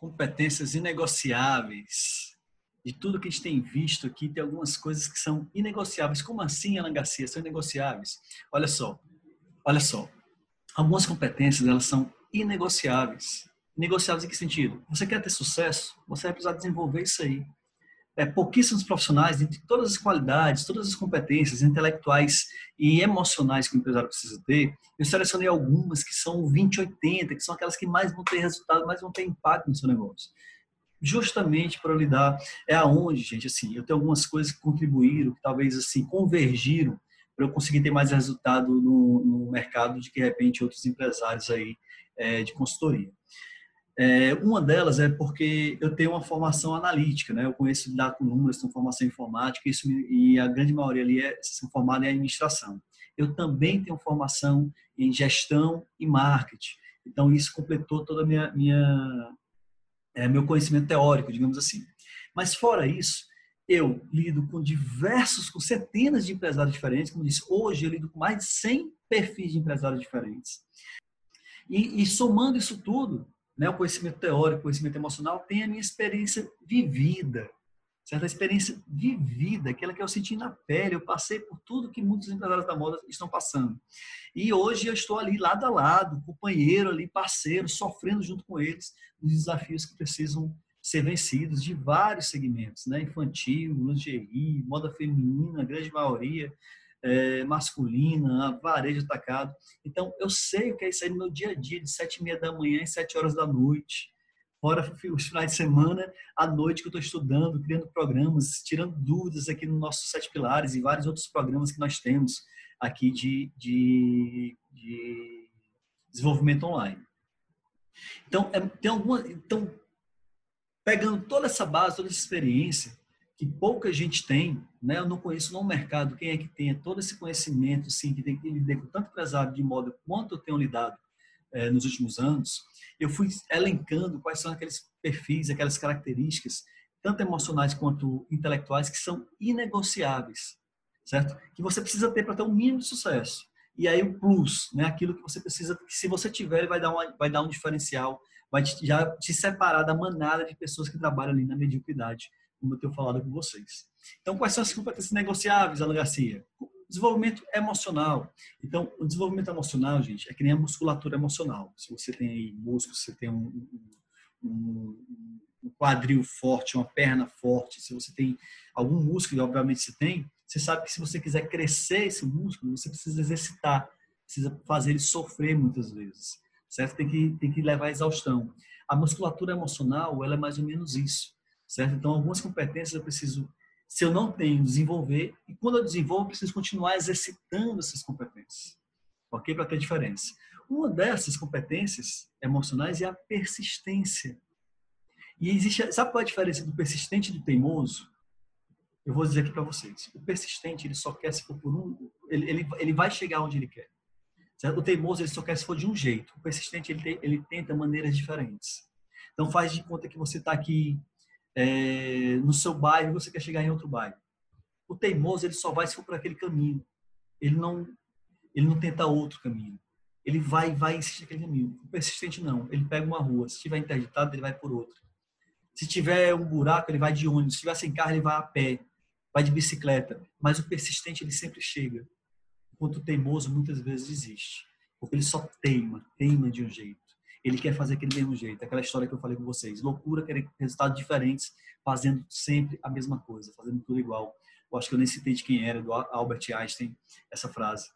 competências inegociáveis. De tudo que a gente tem visto aqui, tem algumas coisas que são inegociáveis. Como assim, Ana Garcia, são inegociáveis? Olha só, olha só. Algumas competências, elas são inegociáveis. Negociáveis em que sentido? Você quer ter sucesso? Você vai precisar desenvolver isso aí é, pouquíssimos profissionais, entre todas as qualidades, todas as competências intelectuais e emocionais que o empresário precisa ter, eu selecionei algumas que são 20-80, que são aquelas que mais vão ter resultado, mais vão ter impacto no seu negócio. Justamente para lidar, é aonde, gente, assim, eu tenho algumas coisas que contribuíram, que talvez, assim, convergiram para eu conseguir ter mais resultado no, no mercado de que, de repente, outros empresários aí é, de consultoria. É, uma delas é porque eu tenho uma formação analítica, né? Eu conheço lidar com números, tenho formação informática, isso me, e a grande maioria ali é são formada em administração. Eu também tenho formação em gestão e marketing. Então isso completou toda minha, minha é, meu conhecimento teórico, digamos assim. Mas fora isso, eu lido com diversos, com centenas de empresários diferentes. Como disse, hoje eu lido com mais de 100 perfis de empresários diferentes. E, e somando isso tudo, né, o conhecimento teórico, o conhecimento emocional, tem a minha experiência vivida, certa experiência vivida, aquela que eu senti na pele, eu passei por tudo que muitos empresários da moda estão passando. E hoje eu estou ali lado a lado, companheiro ali, parceiro, sofrendo junto com eles os desafios que precisam ser vencidos de vários segmentos, né? Infantil, lingerie, moda feminina, grande maioria, é, masculina, varejo atacado. Então, eu sei o que é isso aí no meu dia a dia, de sete e meia da manhã e sete horas da noite. Fora os finais de semana, à noite que eu estou estudando, criando programas, tirando dúvidas aqui no nosso Sete Pilares e vários outros programas que nós temos aqui de, de, de desenvolvimento online. Então, é, tem alguma, então, pegando toda essa base, toda essa experiência, que pouca gente tem, né? Eu não conheço no mercado quem é que tenha todo esse conhecimento, sim, que tem que lidar com tanto empresário de moda quanto eu tenho lidado é, nos últimos anos. Eu fui elencando quais são aqueles perfis, aquelas características, tanto emocionais quanto intelectuais, que são inegociáveis, certo? Que você precisa ter para ter um mínimo de sucesso. E aí o plus, né? Aquilo que você precisa, que se você tiver, ele vai dar, uma, vai dar um diferencial, vai te, já te separar da manada de pessoas que trabalham ali na mediocridade como eu tenho falado com vocês. Então, quais são as competências negociáveis, Ana Garcia? Desenvolvimento emocional. Então, o desenvolvimento emocional, gente, é que nem a musculatura emocional. Se você tem aí se você tem um, um, um, quadril forte, uma perna forte, se você tem algum músculo, obviamente você tem, você sabe que se você quiser crescer esse músculo, você precisa exercitar, precisa fazer ele sofrer muitas vezes, certo? Tem que, tem que levar à exaustão. A musculatura emocional, ela é mais ou menos isso certo? Então, algumas competências eu preciso, se eu não tenho, desenvolver, e quando eu desenvolvo, eu preciso continuar exercitando essas competências, ok? Para ter diferença. Uma dessas competências emocionais é a persistência. E existe, sabe qual é a diferença do persistente e do teimoso? Eu vou dizer aqui para vocês. O persistente, ele só quer se for por um, ele, ele, ele vai chegar onde ele quer. Certo? O teimoso, ele só quer se for de um jeito. O persistente, ele, tem, ele tenta maneiras diferentes. Então faz de conta que você está aqui é, no seu bairro você quer chegar em outro bairro. O teimoso ele só vai se for por aquele caminho. Ele não ele não tenta outro caminho. Ele vai vai insistir naquele caminho. O persistente não. Ele pega uma rua. Se estiver interditado ele vai por outra. Se tiver um buraco ele vai de ônibus. Se tiver sem carro ele vai a pé. Vai de bicicleta. Mas o persistente ele sempre chega. Enquanto o teimoso muitas vezes desiste. Porque ele só teima, teima de um jeito ele quer fazer aquele mesmo jeito. Aquela história que eu falei com vocês. Loucura querer resultados diferentes, fazendo sempre a mesma coisa, fazendo tudo igual. Eu acho que eu nem citei de quem era, do Albert Einstein, essa frase.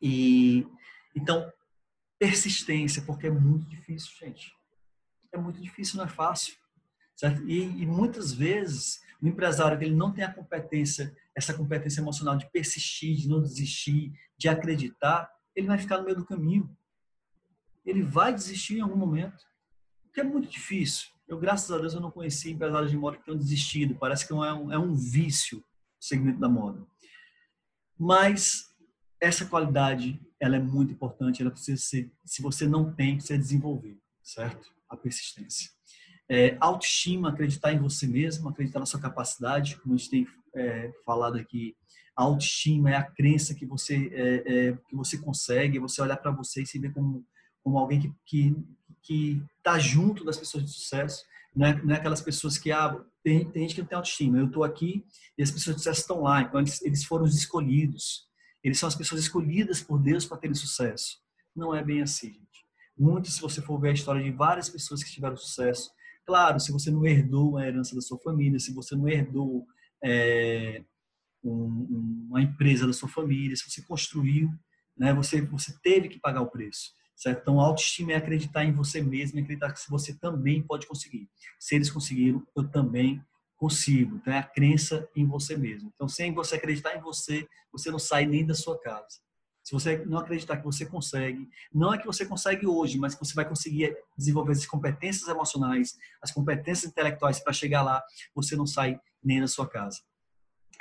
E então, persistência, porque é muito difícil, gente. É muito difícil, não é fácil. Certo? E, e muitas vezes, o empresário que ele não tem a competência, essa competência emocional de persistir, de não desistir, de acreditar, ele vai ficar no meio do caminho ele vai desistir em algum momento. Porque é muito difícil. Eu, graças a Deus, eu não conheci empresários de moda que tenham desistido. Parece que é um, é um vício o segmento da moda. Mas essa qualidade, ela é muito importante. Ela precisa ser, se você não tem, precisa desenvolver, certo? A persistência. É, autoestima, acreditar em você mesmo, acreditar na sua capacidade, como a gente tem é, falado aqui. A autoestima é a crença que você é, é que você consegue, você olhar para você e se ver como como alguém que, que, que tá junto das pessoas de sucesso, não é, não é aquelas pessoas que ah, tem, tem gente que não tem autoestima. Eu estou aqui e as pessoas de sucesso estão lá, então eles, eles foram os escolhidos. Eles são as pessoas escolhidas por Deus para terem sucesso. Não é bem assim, gente. Muito, se você for ver a história de várias pessoas que tiveram sucesso, claro, se você não herdou a herança da sua família, se você não herdou é, um, uma empresa da sua família, se você construiu, né, você, você teve que pagar o preço. Certo? Então, autoestima é acreditar em você mesmo e acreditar que você também pode conseguir. Se eles conseguiram, eu também consigo. Então, é a crença em você mesmo. Então, sem você acreditar em você, você não sai nem da sua casa. Se você não acreditar que você consegue, não é que você consegue hoje, mas que você vai conseguir desenvolver as competências emocionais, as competências intelectuais para chegar lá, você não sai nem da sua casa.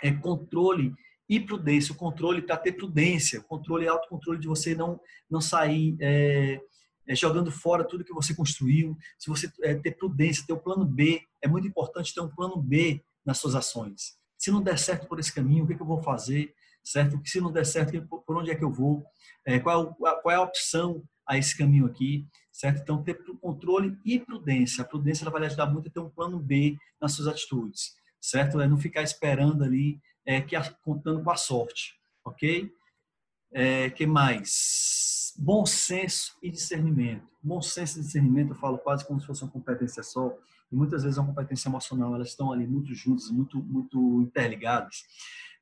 É controle e prudência. O controle para ter prudência, o controle é autocontrole de você não não sair é, é, jogando fora tudo que você construiu. Se você é, ter prudência, ter o plano B, é muito importante ter um plano B nas suas ações. Se não der certo por esse caminho, o que, é que eu vou fazer? Certo? Se não der certo, por onde é que eu vou? É, qual, qual é a opção a esse caminho aqui? Certo? Então, ter controle e prudência. A prudência ela vai ajudar muito a ter um plano B nas suas atitudes. Certo? É não ficar esperando ali é, que contando com a sorte, ok? É, que mais? Bom senso e discernimento. Bom senso e discernimento eu falo quase como se fosse uma competência só, e muitas vezes é uma competência emocional, elas estão ali muito juntas, muito, muito interligadas.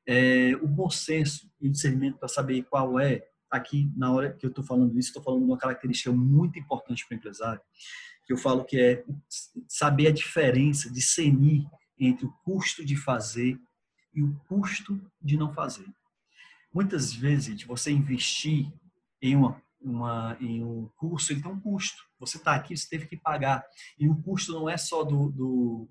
É, o bom senso e discernimento para saber qual é, aqui na hora que eu estou falando isso, estou falando de uma característica muito importante para o empresário, que eu falo que é saber a diferença, discernir entre o custo de fazer e o custo de não fazer. Muitas vezes, você investir em, uma, uma, em um curso, ele tem um custo. Você está aqui, você teve que pagar. E o custo não é só do, do,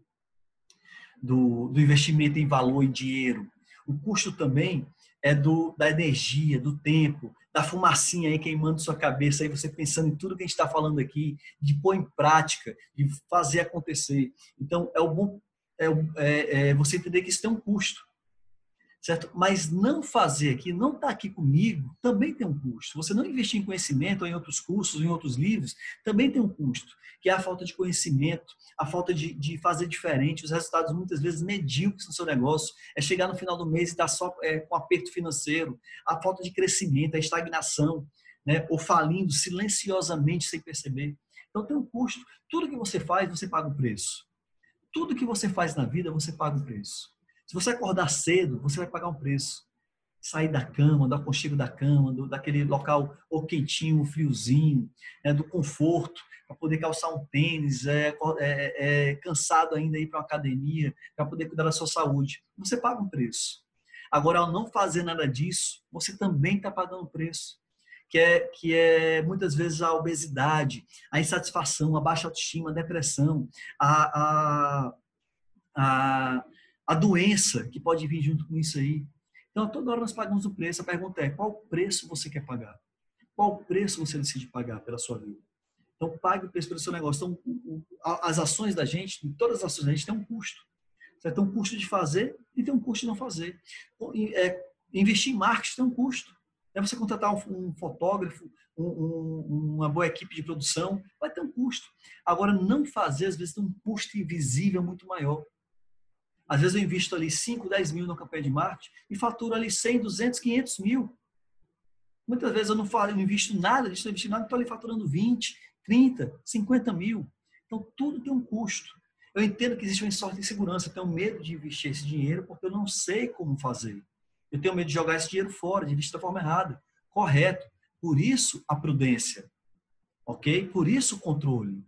do, do investimento em valor em dinheiro. O custo também é do, da energia, do tempo, da fumacinha aí queimando sua cabeça, aí você pensando em tudo que a gente está falando aqui, de pôr em prática, de fazer acontecer. Então, é o bom é, é, é você entender que isso tem um custo certo? Mas não fazer aqui, não estar tá aqui comigo, também tem um custo. Você não investir em conhecimento ou em outros cursos, em outros livros, também tem um custo, que é a falta de conhecimento, a falta de, de fazer diferente, os resultados muitas vezes medíocres no seu negócio, é chegar no final do mês e estar só é, com aperto financeiro, a falta de crescimento, a estagnação, né? ou falindo silenciosamente sem perceber. Então tem um custo. Tudo que você faz, você paga um preço. Tudo que você faz na vida, você paga um preço. Se você acordar cedo, você vai pagar um preço. Sair da cama, do aconchego da cama, do, daquele local ou quentinho, friozinho, né, do conforto, para poder calçar um tênis, é, é, é cansado ainda ir para uma academia, para poder cuidar da sua saúde. Você paga um preço. Agora, ao não fazer nada disso, você também está pagando um preço. Que é, que é muitas vezes a obesidade, a insatisfação, a baixa autoestima, a depressão, a, a, a a doença que pode vir junto com isso aí. Então, toda hora nós pagamos o preço. A pergunta é: qual preço você quer pagar? Qual preço você decide pagar pela sua vida? Então, pague o preço pelo seu negócio. Então, as ações da gente, todas as ações da gente, tem um custo. Tem um custo de fazer e tem um custo de não fazer. É, investir em marketing tem um custo. É você contratar um, fotógrafo, um, um, uma boa equipe de produção, vai ter um custo. Agora, não fazer, às vezes, tem um custo invisível muito maior. Às vezes eu invisto ali 5, 10 mil na campanha de marketing e faturo ali 100, 200, 500 mil. Muitas vezes eu não, falo, eu não invisto nada, estou investindo nada, estou ali faturando 20, 30, 50 mil. Então, tudo tem um custo. Eu entendo que existe uma sorte de segurança. Eu tenho medo de investir esse dinheiro porque eu não sei como fazer. Eu tenho medo de jogar esse dinheiro fora, de investir da forma errada. Correto. Por isso, a prudência. Ok? Por isso, o controle.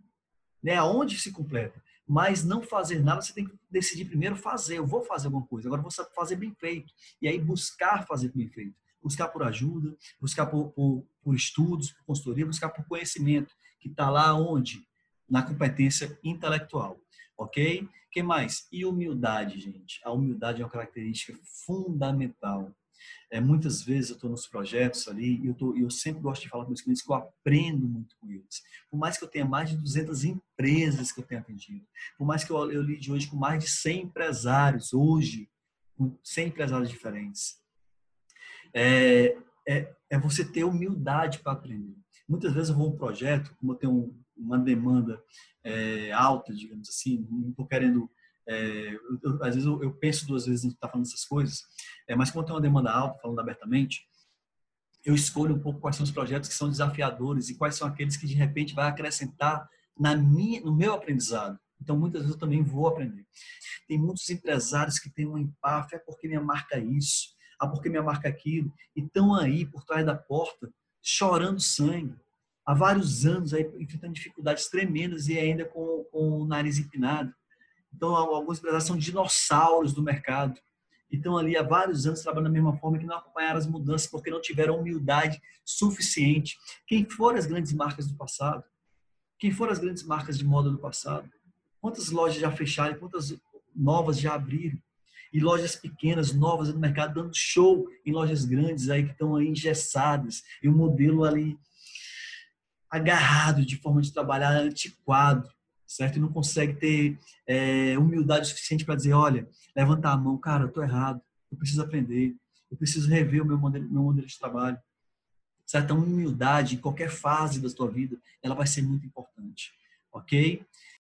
Né? Aonde se completa? Mas não fazer nada, você tem que decidir primeiro fazer. Eu vou fazer alguma coisa, agora vou fazer bem feito. E aí buscar fazer bem feito. Buscar por ajuda, buscar por, por, por estudos, por consultoria, buscar por conhecimento, que está lá onde? Na competência intelectual. Ok? que mais? E humildade, gente. A humildade é uma característica fundamental é, muitas vezes eu estou nos projetos ali e eu, tô, eu sempre gosto de falar com meus clientes que eu aprendo muito com eles. Por mais que eu tenha mais de 200 empresas que eu tenha atendido, por mais que eu, eu lide hoje com mais de 100 empresários, hoje, com 100 empresários diferentes, é, é, é você ter humildade para aprender. Muitas vezes eu vou um projeto, como eu tenho um, uma demanda é, alta, digamos assim, não estou querendo é, eu, às vezes eu, eu, penso duas vezes em estar falando essas coisas, é, mas como tem uma demanda alta, falando abertamente, eu escolho um pouco quais são os projetos que são desafiadores e quais são aqueles que de repente vai acrescentar na minha, no meu aprendizado. Então, muitas vezes eu também vou aprender. Tem muitos empresários que têm um empáfia, é porque minha marca é isso, ah, porque minha marca é aquilo, e estão aí por trás da porta, chorando sangue, há vários anos aí enfrentando dificuldades tremendas e ainda com, com o nariz empinado. Então, alguns empresários são dinossauros do mercado. E estão ali há vários anos trabalhando da mesma forma que não acompanharam as mudanças porque não tiveram humildade suficiente. Quem foram as grandes marcas do passado? Quem foram as grandes marcas de moda do passado? Quantas lojas já fecharam? Quantas novas já abriram? E lojas pequenas, novas no mercado, dando show em lojas grandes aí que estão aí engessadas. E o um modelo ali agarrado de forma de trabalhar antiquado certo? E não consegue ter é, humildade suficiente para dizer, olha, levanta a mão, cara, eu tô errado, eu preciso aprender, eu preciso rever o meu modelo, meu modelo de trabalho. Certo? A humildade em qualquer fase da sua vida, ela vai ser muito importante, ok?